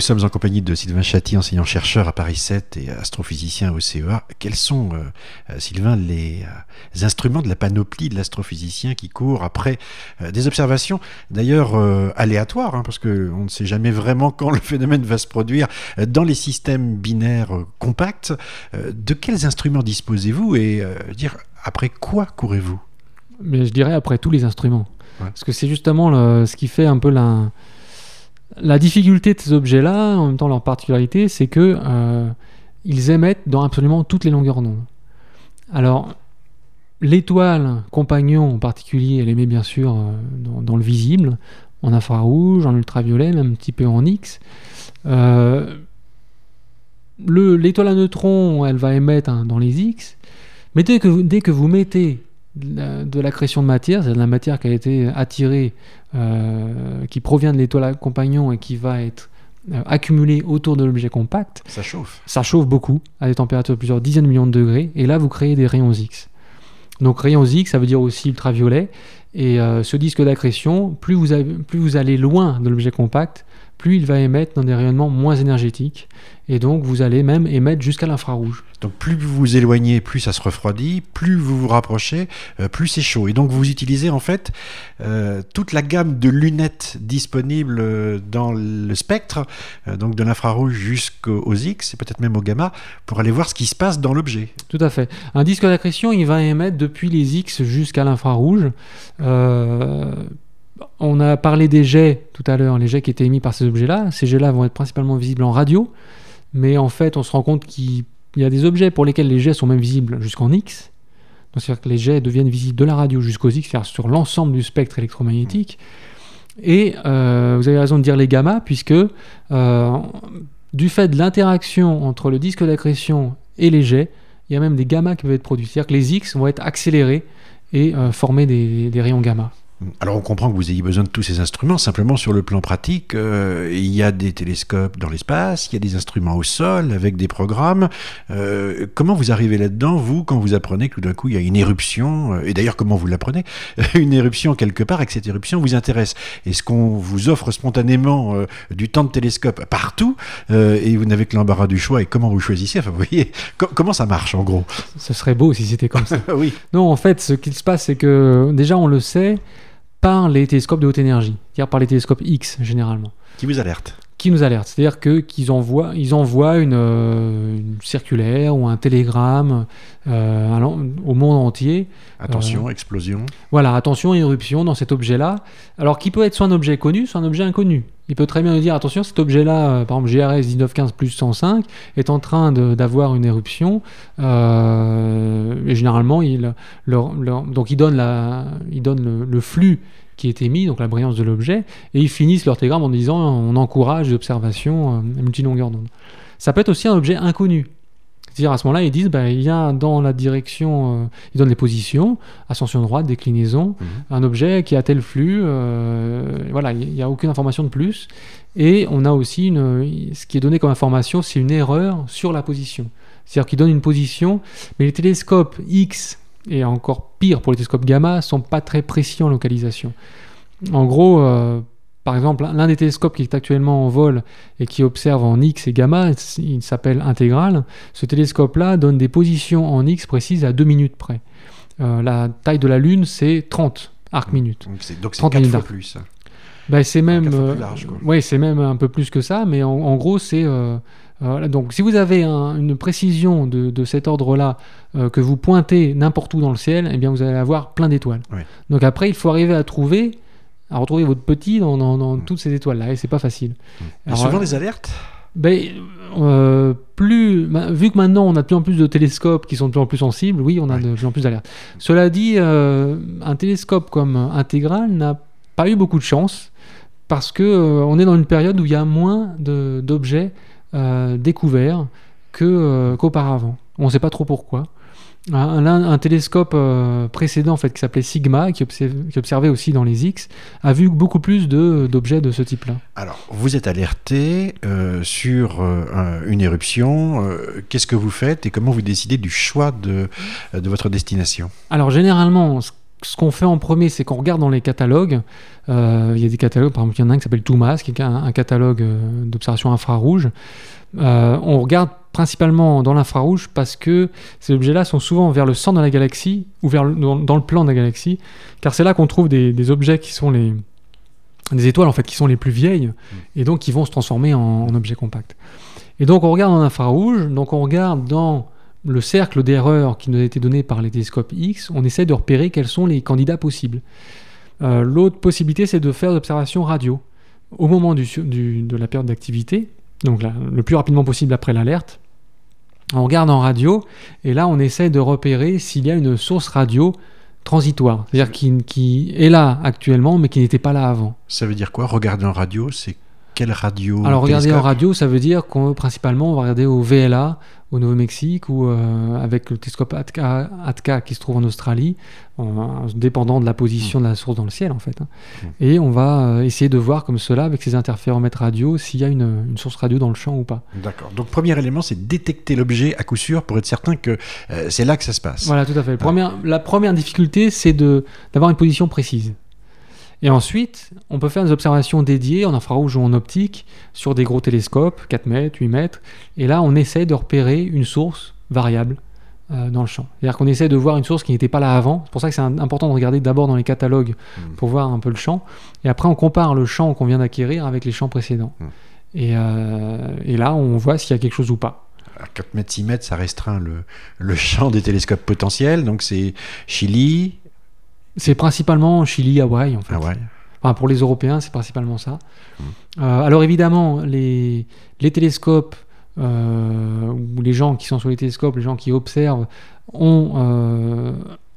Nous sommes en compagnie de Sylvain Chatti, enseignant-chercheur à Paris 7 et astrophysicien au CEA. Quels sont, euh, Sylvain, les, euh, instruments de la panoplie de l'astrophysicien qui court après euh, des observations, d'ailleurs aléatoires, hein, parce qu'on ne sait jamais vraiment quand le phénomène va se produire dans les systèmes binaires compacts. de quels instruments disposez-vous et dire après quoi courez-vous? Mais je dirais après tous les instruments. Parce que c'est justement ce qui fait un peu la la difficulté de ces objets-là, en même temps leur particularité, c'est que euh, ils émettent dans absolument toutes les longueurs d'onde. Alors, l'étoile compagnon en particulier, elle émet bien sûr euh, dans, le visible, en infrarouge, en ultraviolet, même un petit peu en X. Euh, l'étoile à neutrons, elle va émettre hein, dans les X. Mais que, dès que vous mettez de la création de matière, c'est de la matière qui a été attirée, euh, qui provient de l'étoile compagnon et qui va être euh, accumulée autour de l'objet compact. Ça chauffe. Ça chauffe beaucoup, à des températures de plusieurs dizaines de millions de degrés, et là vous créez des rayons X. Donc rayons X, ça veut dire aussi ultraviolet, et euh, ce disque d'accrétion, plus vous, plus vous allez loin de l'objet compact, plus il va émettre dans des rayonnements moins énergétiques. Et donc, vous allez même émettre jusqu'à l'infrarouge. Donc, plus vous vous éloignez, plus ça se refroidit, plus vous vous rapprochez, euh, plus c'est chaud. Et donc, vous utilisez en fait euh, toute la gamme de lunettes disponibles euh, dans le spectre, donc de l'infrarouge jusqu'aux X, et peut-être même au gamma, pour aller voir ce qui se passe dans l'objet. Tout à fait. Un disque d'accrétion, il va émettre depuis les X jusqu'à l'infrarouge. On a parlé des jets tout à l'heure, les jets qui étaient émis par ces objets-là. Ces jets-là vont être principalement visibles en radio, mais en fait, on se rend compte qu'il y a des objets pour lesquels les jets sont même visibles jusqu'en X. C'est-à-dire que les jets deviennent visibles de la radio jusqu'aux X, c'est-à-dire sur l'ensemble du spectre électromagnétique. Et euh, vous avez raison de dire les gamma, puisque euh, du fait de l'interaction entre le disque d'accrétion et les jets, il y a même des gamma qui peuvent être produits. C'est-à-dire que les X vont être accélérés et euh, former des rayons gamma. Alors on comprend que vous ayez besoin de tous ces instruments, simplement sur le plan pratique, euh, il y a des télescopes dans l'espace, il y a des instruments au sol avec des programmes. Euh, comment vous arrivez là-dedans, vous, quand vous apprenez que tout d'un coup il y a une éruption, euh, et d'ailleurs comment vous l'apprenez, une éruption quelque part et que cette éruption vous intéresse Est-ce qu'on vous offre spontanément du temps de télescope partout et vous n'avez que l'embarras du choix et comment vous choisissez Enfin vous voyez, comment ça marche en gros? Ce serait beau si c'était comme ça. oui. Non, en fait ce qu'il se passe c'est que déjà on le sait, par les télescopes de haute énergie, c'est-à-dire par les télescopes X généralement. Qui vous alertent Qui nous alertent, c'est-à-dire que qu'ils envoient, ils envoient une, euh, circulaire ou un télégramme euh, au monde entier. Attention, euh, explosion. Voilà, attention, éruption dans cet objet-là. Alors qui peut être soit un objet connu, soit un objet inconnu. Il peut très bien nous dire attention, cet objet-là, par exemple GRS 1915 plus 105, est en train d'avoir une éruption. et généralement, il, donc il donne, la, il donne le, flux qui est émis, donc la brillance de l'objet, et ils finissent leur télégramme en disant on encourage l'observation à multilongueur d'onde. Ça peut être aussi un objet inconnu. C'est-à-dire à ce moment-là, ils disent bah, il y a dans la direction, euh, ils donnent les positions, ascension droite, déclinaison, mhm. un objet qui a tel flux, euh, voilà, il n'y a aucune information de plus. Et on a aussi une, ce qui est donné comme information, c'est une erreur sur la position. C'est-à-dire qu'ils donnent une position, mais les télescopes X et encore pire pour les télescopes gamma sont pas très précis en localisation. En gros, euh, par exemple, l'un des télescopes qui est actuellement en vol et qui observe en X et gamma, il s'appelle Intégral. Ce télescope-là donne des positions en X précises à 2 minutes près. Euh, la taille de la Lune, c'est 30 arc minutes. Donc c'est 4 fois plus. Ben, c'est même, euh, ouais, c'est même un peu plus que ça, mais en, gros, c'est euh, donc si vous avez une précision de, cet ordre-là, que vous pointez n'importe où dans le ciel, eh bien vous allez avoir plein d'étoiles. Donc après, il faut arriver à trouver à retrouver votre petit dans, mm. toutes ces étoiles-là, et c'est pas facile. Mm. souvent des alertes ben, euh, plus, bah, vu que maintenant on a de plus en plus de télescopes qui sont de plus en plus sensibles, oui, on a de plus en plus d'alertes. Cela dit, euh, un télescope comme Intégral n'a pas eu beaucoup de chance parce que euh, on est dans une période où il y a moins d'objets découverts qu'auparavant. on ne sait pas trop pourquoi. Un, télescope euh, précédent en fait, qui s'appelait Sigma, qui, observait aussi dans les X, a vu beaucoup plus d'objets de, ce type-là. Alors, vous êtes alerté euh, sur euh, une éruption. Qu'est-ce que vous faites et comment vous décidez du choix de, de votre destination? Alors, généralement, ce qu'on fait en premier, c'est qu'on regarde dans les catalogues. Euh, il y a des catalogues, par exemple, il y en a un qui s'appelle Toumas, qui est un, un catalogue euh, d'observation infrarouge. Euh, on regarde principalement dans l'infrarouge parce que ces objets-là sont souvent vers le centre de la galaxie ou vers le- dans, dans le plan de la galaxie, car c'est là qu'on trouve des, des objets qui sont les des étoiles en fait qui sont les plus vieilles et donc qui vont se transformer en, en objets compacts. Et donc on regarde en infrarouge, donc on regarde dans le cercle d'erreur qui nous a été donné par les télescopes X, on essaie de repérer quels sont les candidats possibles. Euh, L'autre possibilité, c'est de faire des observations radio au moment de la période d'activité, donc le plus rapidement possible après l'alerte. On regarde en radio et là, on essaie de repérer s'il y a une source radio transitoire, c'est-à-dire qui, qui est là actuellement mais qui n'était pas là avant. Ça veut dire quoi? Regarder en radio, c'est quelle radio Alors regarder en radio, ça veut dire qu'on principalement on va regarder au VLA, au Nouveau-Mexique ou euh, avec le télescope ATCA, ATCA qui se trouve en Australie, en- dépendant de la position de la source dans le ciel en fait. hein. Mm. Et on va euh, essayer de voir comme cela avec ces interféromètres radio s'il y a une, une source radio dans le champ ou pas. D'accord. Donc, premier élément, c'est détecter l'objet à coup sûr pour être certain que euh, c'est là que ça se passe. Voilà, tout à fait. La première difficulté, c'est de- d'avoir une position précise. Et ensuite, on peut faire des observations dédiées en infrarouge ou en optique sur des gros télescopes, 4 mètres, 8 mètres. Et là, on essaie de repérer une source variable euh, dans le champ. C'est-à-dire qu'on essaie de voir une source qui n'était pas là avant. C'est pour ça que c'est important de regarder d'abord dans les catalogues Mm. pour voir un peu le champ. Et après, on compare le champ qu'on vient d'acquérir avec les champs précédents. Mm. Et, euh, et là, on voit s'il y a quelque chose ou pas. À 4 mètres, 6 mètres, ça restreint le, le champ des télescopes potentiels. Donc, c'est Chili, C'est principalement Chili, Hawaï, en fait. Hawaï. Enfin, pour les Européens, c'est principalement ça. Mm. Euh, alors évidemment, les, les télescopes, euh, ou les gens qui sont sur les télescopes, les gens qui observent, ont, euh,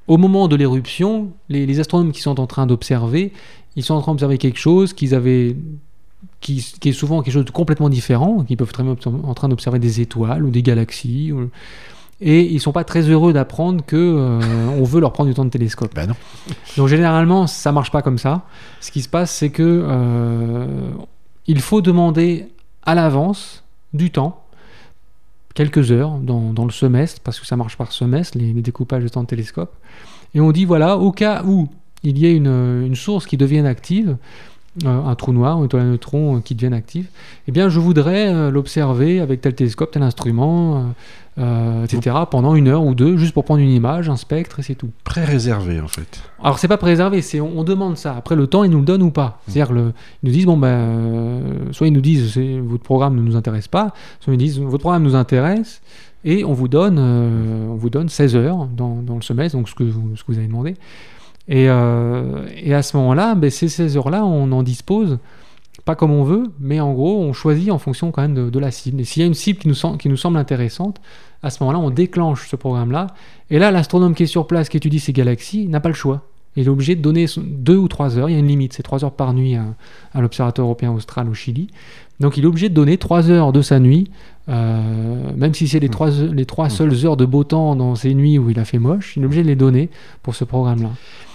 au moment de l'éruption, les, les astronomes qui sont en train d'observer, ils sont en train d'observer quelque chose qu'ils avaient... Qui, qui est souvent quelque chose de complètement différent, qui peuvent très bien être en train d'observer des étoiles ou des galaxies, ou- et ils sont pas très heureux d'apprendre que euh, on veut leur prendre du temps de télescope. Ben non. Donc généralement, ça marche pas comme ça. Ce qui se passe, c'est que euh, il faut demander à l'avance du temps, quelques heures dans, dans le semestre, parce que ça marche par semestre, les, les découpages de temps de télescope. Et on dit voilà, au cas où il y ait une, une source qui devienne active, un trou noir, une étoile à neutrons euh, qui devienne active, eh bien je voudrais euh, l'observer avec tel télescope, tel instrument, euh, euh, etc., pendant une heure ou deux, juste pour prendre une image, un spectre, et c'est tout. Préréservé, en fait. Alors c'est pas préservé, c'est on, on demande ça. Après le temps, ils nous le donnent ou pas. C'est-à-dire que le- ils nous disent bon ben, euh, soit ils nous disent votre programme ne nous intéresse pas, soit ils disent votre programme nous intéresse et on vous donne euh, on vous donne 16 heures dans, dans le semestre, donc ce que vous, ce que vous avez demandé. Et, euh, et à ce moment-là, ben, ces 16 heures-là, on en dispose pas comme on veut, mais en gros, on choisit en fonction quand même de, de la cible. Et s'il y a une cible qui nous, sem- qui nous semble intéressante, à ce moment-là, on déclenche ce programme-là. Et là, l'astronome qui est sur place, qui étudie ces galaxies, n'a pas le choix. Il est obligé de donner deux ou trois heures. Il y a une limite, c'est trois heures par nuit à, à l'Observatoire européen austral au Chili. Donc il est obligé de donner trois heures de sa nuit, euh, même si c'est les trois, les trois seules heures de beau temps dans ces nuits où il a fait moche, il est obligé de les donner pour ce programme-là.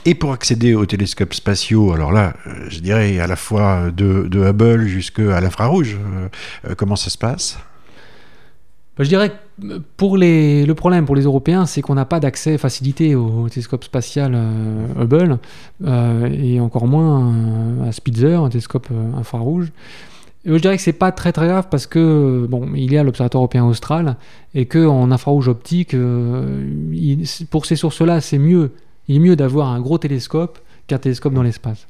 Et pour accéder aux télescopes spatiaux, alors là, euh, je dirais à la fois de, Hubble jusqu'à l'infrarouge, euh, euh, comment ça se passe? Bah, je dirais que pour les, le problème pour les Européens, c'est qu'on n'a pas d'accès facilité au télescope spatial Hubble et encore moins à Spitzer, un télescope infrarouge. Et je dirais que c'est pas très très grave parce que bon, il y a l'observatoire européen austral et que en infrarouge optique, pour ces sources-là, c'est mieux. Il est mieux d'avoir un gros télescope qu'un télescope dans l'espace.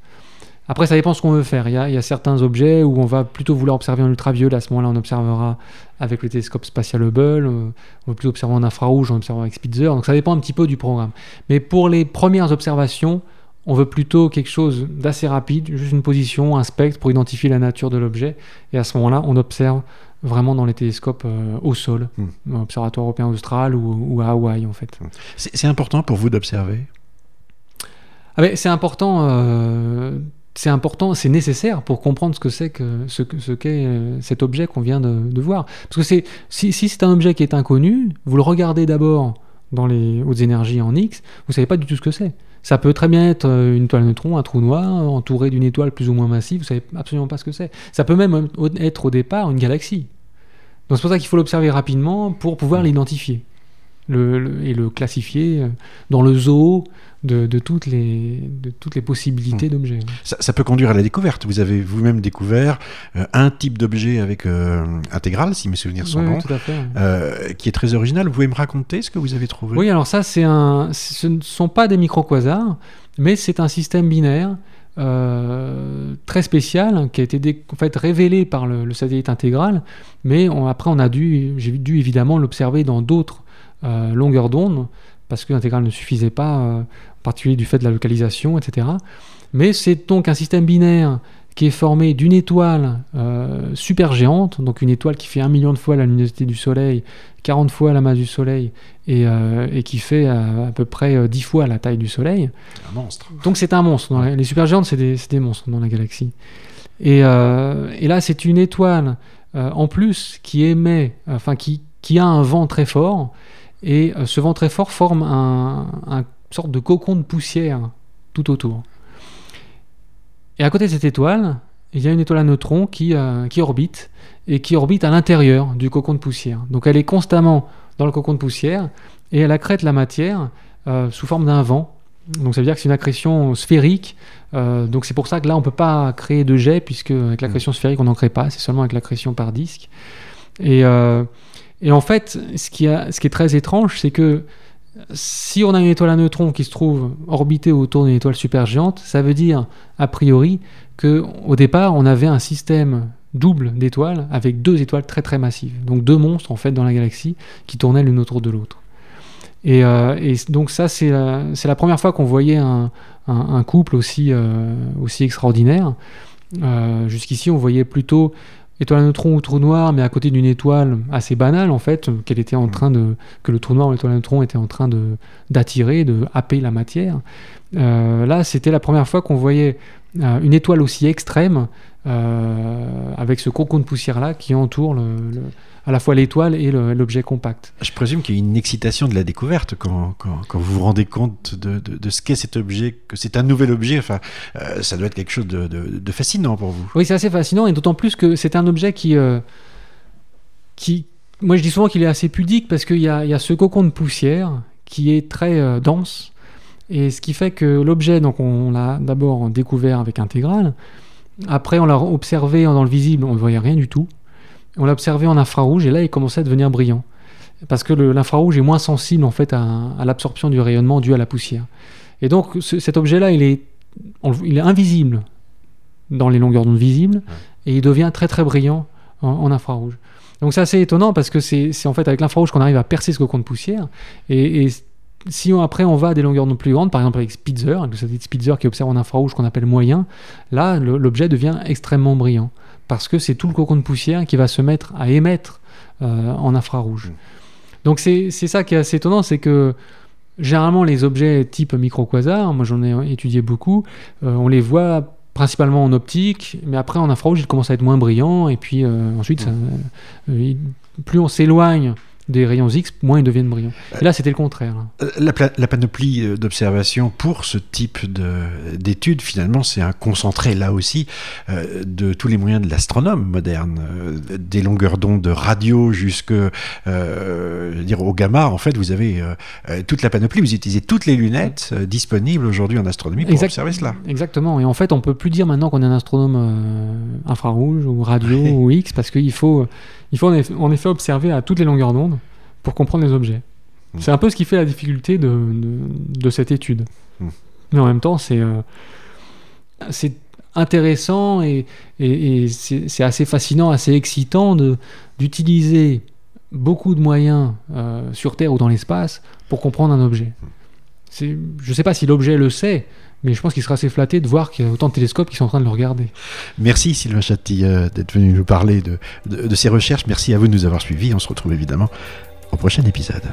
Après, ça dépend ce qu'on veut faire. Il y, a, il y a certains objets où on va plutôt vouloir observer en ultraviolet. À ce moment-là, on observera avec le télescope spatial Hubble. On va plutôt observer en infrarouge, on observera avec Spitzer. Donc ça dépend un petit peu du programme. Mais pour les premières observations, on veut plutôt quelque chose d'assez rapide, juste une position, un spectre pour identifier la nature de l'objet. Et à ce moment-là, on observe vraiment dans les télescopes euh, au sol, Hmm. Observatoire européen austral ou, ou à Hawaï en fait. C'est important pour vous d'observer? Ah ben, c'est important, euh, c'est important, c'est nécessaire pour comprendre ce que c'est que ce, ce qu'est euh, cet objet qu'on vient de, de voir. Parce que c'est si, si c'est un objet qui est inconnu, vous le regardez d'abord dans les hautes énergies en X, vous savez pas du tout ce que c'est. Ça peut très bien être euh, une étoile à neutrons, un trou noir, entouré d'une étoile plus ou moins massive, vous savez absolument pas ce que c'est. Ça peut même être au départ une galaxie. Donc c'est pour ça qu'il faut l'observer rapidement pour pouvoir l'identifier. Le, le- et le classifier euh, dans le zoo de, de toutes, les, de toutes les possibilités d'objets. Ça, ça peut conduire à la découverte. Vous avez vous-même découvert euh, un type d'objet avec euh, si mes souvenirs sont Oui, bons, tout à fait. euh, qui est très original. Vous pouvez me raconter ce que vous avez trouvé? Oui, alors ça, c'est un, ce ne sont pas des micro-quasars, mais c'est un système binaire euh, très spécial qui a été dé- en fait révélé par le, le satellite intégral, mais on- après on a dû, j'ai dû évidemment l'observer dans d'autres euh, longueurs d'onde parce que l'intégral ne suffisait pas, euh, en particulier du fait de la localisation, etc. Mais c'est donc un système binaire qui est formé d'une étoile euh, super géante, donc une étoile qui fait un million de fois la luminosité du Soleil, 40 fois la masse du Soleil, et, euh, et qui fait euh, à peu près euh, 10 fois la taille du Soleil. Un monstre. Donc c'est un monstre. Dans la- les supergéantes, c'est des, monstres dans la galaxie. Et, et là, c'est une étoile en plus qui émet, enfin qui, qui a un vent très fort, et euh, ce vent très fort forme un, sorte de cocon de poussière tout autour. Et à côté de cette étoile, il y a une étoile à neutrons qui, euh, qui orbite, et qui orbite à l'intérieur du cocon de poussière. Donc elle est constamment dans le cocon de poussière, et elle accrète la matière euh, sous forme d'un vent. Donc ça veut dire que c'est une accrétion sphérique. Donc c'est pour ça que là on peut pas créer de jet puisque avec l'accrétion sphérique on n'en crée pas. C'est seulement avec l'accrétion par disque. Et, et en fait, ce qui, est très étrange, c'est que si on a une étoile à neutrons qui se trouve orbitée autour d'une étoile supergéante, ça veut dire a priori que au départ on avait un système double d'étoiles avec deux étoiles très très massives. Donc deux monstres en fait dans la galaxie qui tournaient l'une autour de l'autre. Et, euh, donc ça, c'est la, première fois qu'on voyait un, couple aussi, euh, extraordinaire. Euh, Jusqu'ici, on voyait plutôt étoile à neutrons ou trou noir, mais à côté d'une étoile assez banale, en fait, qu'elle était en train de, que le trou noir ou l'étoile à neutrons était en train de d'attirer, de happer la matière. Euh, là, c'était la première fois qu'on voyait une étoile aussi extrême, euh, avec ce cocon de poussière-là qui entoure le- le- à la fois l'étoile et l'objet compact. Je présume qu'il y a une excitation de la découverte quand, quand, quand vous vous rendez compte de, de, de ce qu'est cet objet, que c'est un nouvel objet. Enfin, euh, ça doit être quelque chose de, de- fascinant pour vous. Oui, c'est assez fascinant, et d'autant plus que c'est un objet qui, euh, qui... Moi, je dis souvent qu'il est assez pudique, parce qu'il y y a ce cocon de poussière qui est très euh, dense, et ce qui fait que l'objet, donc on l'a d'abord découvert avec intégral, après on l'a observé dans le visible, on ne voyait rien du tout, on l'a observé en infrarouge, et là il commençait à devenir brillant, parce que l'infrarouge est moins sensible en fait à, à l'absorption du rayonnement dû à la poussière. Et donc ce- cet objet-là, il est, on le- il est invisible dans les longueurs d'onde visibles, et il devient très très brillant en, en infrarouge. Donc c'est assez étonnant parce que c'est c'est en fait avec l'infrarouge qu'on arrive à percer ce cocon de poussière. Et, et si on- après on va à des longueurs d'onde plus grandes, par exemple avec Spitzer, avec le satellite Spitzer qui observe en infrarouge qu'on appelle moyen, là l'objet devient extrêmement brillant parce que c'est tout le cocon de poussière qui va se mettre à émettre euh, en infrarouge. Mm. Donc c'est c'est ça qui est assez étonnant, c'est que généralement les objets type micro-quasar, moi j'en ai étudié beaucoup, euh, on les voit principalement en optique, mais après en infrarouge ils commencent à être moins brillants, et puis euh, ensuite, ça- ils- plus on s'éloigne des rayons X, moins ils deviennent brillants. Et là c'était le contraire. Euh, La, panoplie euh, d'observation pour ce type de- d'études, finalement, c'est un concentré, là aussi, euh, de tous les moyens de l'astronome moderne, euh, des longueurs d'onde de radio jusque euh, dire, au gamma. En fait, vous avez toute la panoplie, vous utilisez toutes les lunettes disponibles aujourd'hui en astronomie pour Exact- observer cela. Exactement. Et en fait, on peut plus dire maintenant qu'on est un astronome infrarouge ou radio ou X parce qu'il faut, il faut en effet, en effet observer à toutes les longueurs d'onde pour comprendre les objets. Mm. C'est un peu ce qui fait la difficulté de, de, de cette étude. Mm. Mais en même temps, c'est euh, c'est intéressant et, et, et c'est assez fascinant, assez excitant d'utiliser beaucoup de moyens euh, sur Terre ou dans l'espace pour comprendre un objet. C'est- Je ne sais pas si l'objet le sait, mais je pense qu'il sera assez flatté de voir qu'il y a autant de télescopes qui sont en train de le regarder. Merci Sylvain Chatti euh, d'être venu nous parler de, de, de ces recherches. Merci à vous de nous avoir suivis. On se retrouve évidemment au prochain épisode.